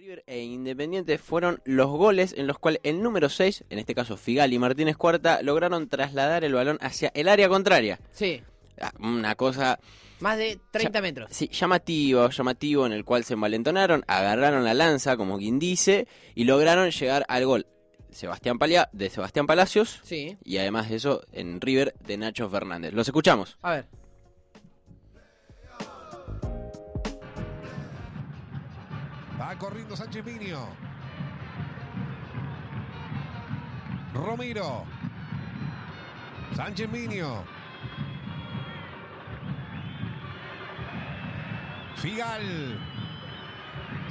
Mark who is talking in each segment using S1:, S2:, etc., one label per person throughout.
S1: River e Independiente fueron los goles en los cuales el número 6, en este caso Figal y Martínez Cuarta, lograron trasladar el balón hacia el área contraria.
S2: Sí,
S1: Ah, Una cosa,
S2: más de 30
S1: Ya-
S2: metros.
S1: sí, llamativo, llamativo, en el cual se envalentonaron, agarraron la lanza, como quien dice, y lograron llegar al gol Sebastián Palia- de Sebastián Palacios
S2: Sí,
S1: y además de eso en River de Nacho Fernández. Los escuchamos.
S2: a ver.
S3: Va corriendo Sánchez Minio. Romero. Sánchez Minio. Figal.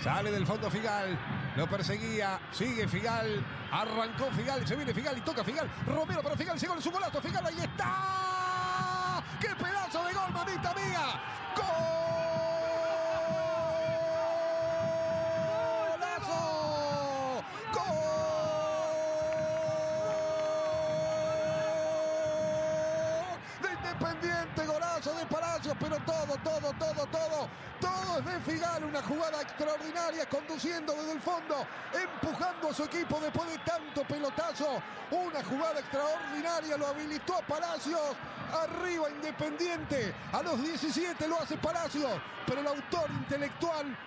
S3: Sale del fondo Figal. Lo perseguía. Sigue Figal. Arrancó Figal. Se viene Figal y toca Figal. Romero para Figal. Llegó en su golazo. Figal ahí está. ¡Qué pedazo de gol, mamita mía! ¡Golazo! De Independiente, golazo de Palacios, pero todo, todo, todo, todo, todo es de Figal, una jugada extraordinaria, conduciendo desde el fondo, empujando a su equipo después de tanto pelotazo, una jugada extraordinaria, lo habilitó a Palacios, arriba Independiente, a los 17 lo hace Palacios, pero el autor intelectual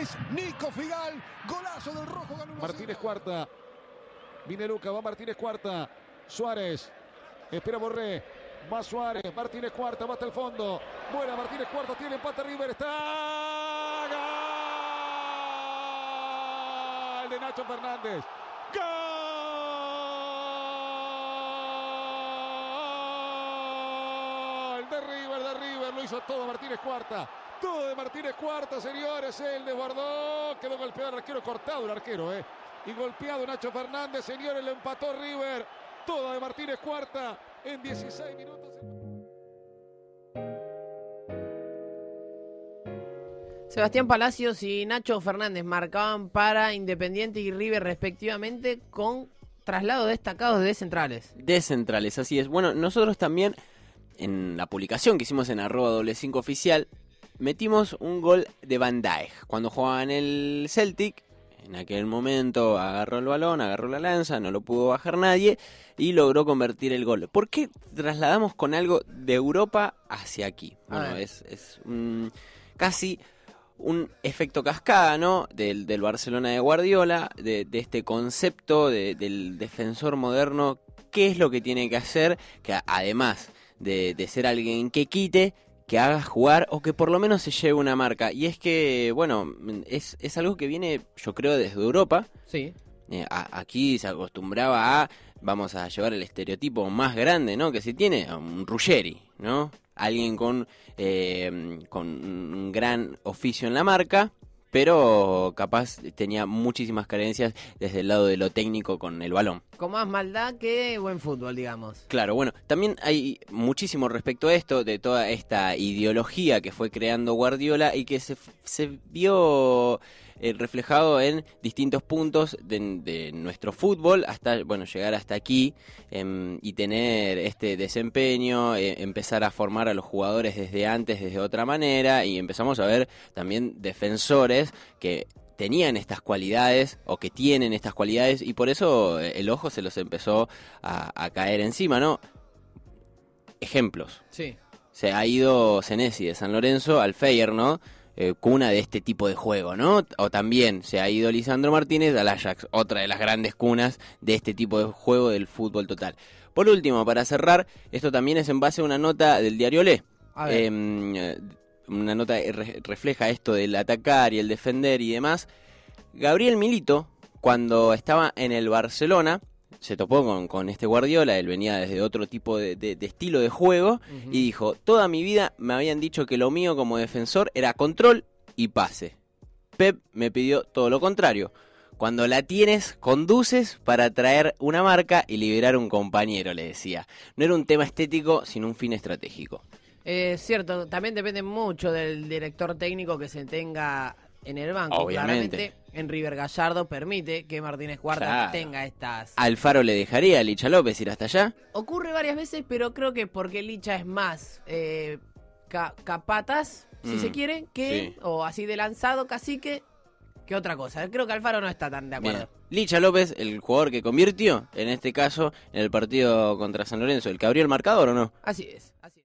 S3: es Nico Figal, golazo del rojo, ganó 1 a
S4: Martínez
S3: 0.
S4: cuarta. Viene Luca, va Martínez cuarta. Suárez. Espera Borré. Va Suárez. Martínez cuarta, hasta el fondo. Buena Martínez cuarta, tiene empate River. Está. ¡Gol! De Nacho Fernández. ¡Gol! De River, de River. Lo hizo todo Martínez cuarta. Todo de Martínez cuarta, señores. Él desbordó. Quedó golpeado el arquero, cortado el arquero, ¿eh? Y golpeado Nacho Fernández, señores. Le empató River. Toda de Martínez cuarta en 16 minutos.
S2: Sebastián Palacios y Nacho Fernández marcaban para Independiente y River respectivamente con traslado destacados de centrales.
S1: de centrales, así es. Bueno, nosotros también en la publicación que hicimos en arroba doble 5 oficial metimos un gol de Van Dijk. Cuando jugaba en el Celtic, en aquel momento agarró el balón, agarró la lanza, no lo pudo bajar nadie y logró convertir el gol. ¿Por qué trasladamos con algo de Europa hacia aquí? Bueno, es, es un- casi un efecto cascada, ¿no? Del, del Barcelona de Guardiola, de, de este concepto de- del defensor moderno, qué es lo que tiene que hacer, que además de, de ser alguien que quite, que haga jugar o que por lo menos se lleve una marca. Y es que, bueno, es, es algo que viene, yo creo, desde Europa.
S2: Sí.
S1: Eh, a- aquí se acostumbraba a, vamos a llevar el estereotipo más grande, ¿no? Que se tiene, un Ruggeri, ¿no? Alguien con, eh, con un gran oficio en la marca, pero capaz tenía muchísimas carencias desde el lado de lo técnico con el balón.
S2: Con más maldad que buen fútbol, digamos.
S1: Claro, bueno, también hay muchísimo respecto a esto, de toda esta ideología que fue creando Guardiola y que se, se vio eh, reflejado en distintos puntos de, de nuestro fútbol hasta, bueno, llegar hasta aquí em, y tener este desempeño, eh, empezar a formar a los jugadores desde antes, desde otra manera y empezamos a ver también defensores que tenían estas cualidades o que tienen estas cualidades y por eso eh, el ojo se los empezó a, a caer encima, ¿no? Ejemplos.
S2: Sí.
S1: Se ha ido Senesi de San Lorenzo al Feyenoord, ¿no? Eh, cuna de este tipo de juego, ¿no? O también se ha ido Lisandro Martínez al Ajax, otra de las grandes cunas de este tipo de juego del fútbol total. Por último, para cerrar, esto también es en base a una nota del diario Le. Em, eh, una nota que re- refleja esto del atacar y el defender y demás. Gabriel Milito, cuando estaba en el Barcelona, se topó con, con este Guardiola, él venía desde otro tipo de, de- de estilo de juego, y dijo, toda mi vida me habían dicho que lo mío como defensor era control y pase. Pep me pidió todo lo contrario. Cuando la tienes, conduces para traer una marca y liberar un compañero, le decía. No era un tema estético, sino un fin estratégico.
S2: Es cierto, también depende mucho del director técnico que se tenga en el banco.
S1: Obviamente.
S2: Claramente, en River Gallardo permite que Martínez Cuarta
S1: Claro.
S2: tenga estas.
S1: Alfaro le dejaría a Licha López ir hasta allá.
S2: Ocurre varias veces, pero creo que porque Licha es más eh, ca- capataz, si
S1: Mm,
S2: se quiere, que,
S1: sí.
S2: o así de lanzado, cacique, que otra cosa. Creo que Alfaro no está tan de acuerdo.
S1: Bien. Licha López, el jugador que convirtió, en este caso, en el partido contra San Lorenzo, el que abrió el marcador o no?
S2: Así es. Así es.